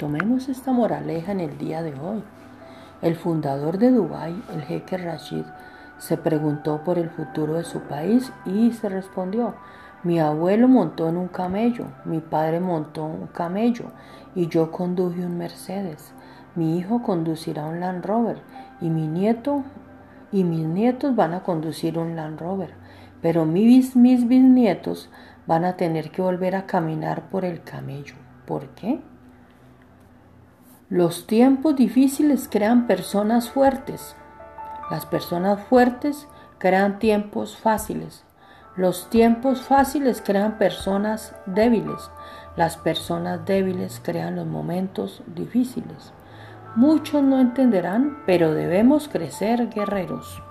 Tomemos esta moraleja en el día de hoy. El fundador de Dubái, el jeque Rashid, se preguntó por el futuro de su país y se respondió, mi abuelo montó en un camello, mi padre montó un camello y yo conduje un Mercedes. Mi hijo conducirá un Land Rover y mi nieto y mis nietos van a conducir un Land Rover, pero mis, mis bisnietos van a tener que volver a caminar por el camello. ¿Por qué? Los tiempos difíciles crean personas fuertes. Las personas fuertes crean tiempos fáciles. Los tiempos fáciles crean personas débiles. Las personas débiles crean los momentos difíciles. Muchos no entenderán, pero debemos crecer guerreros.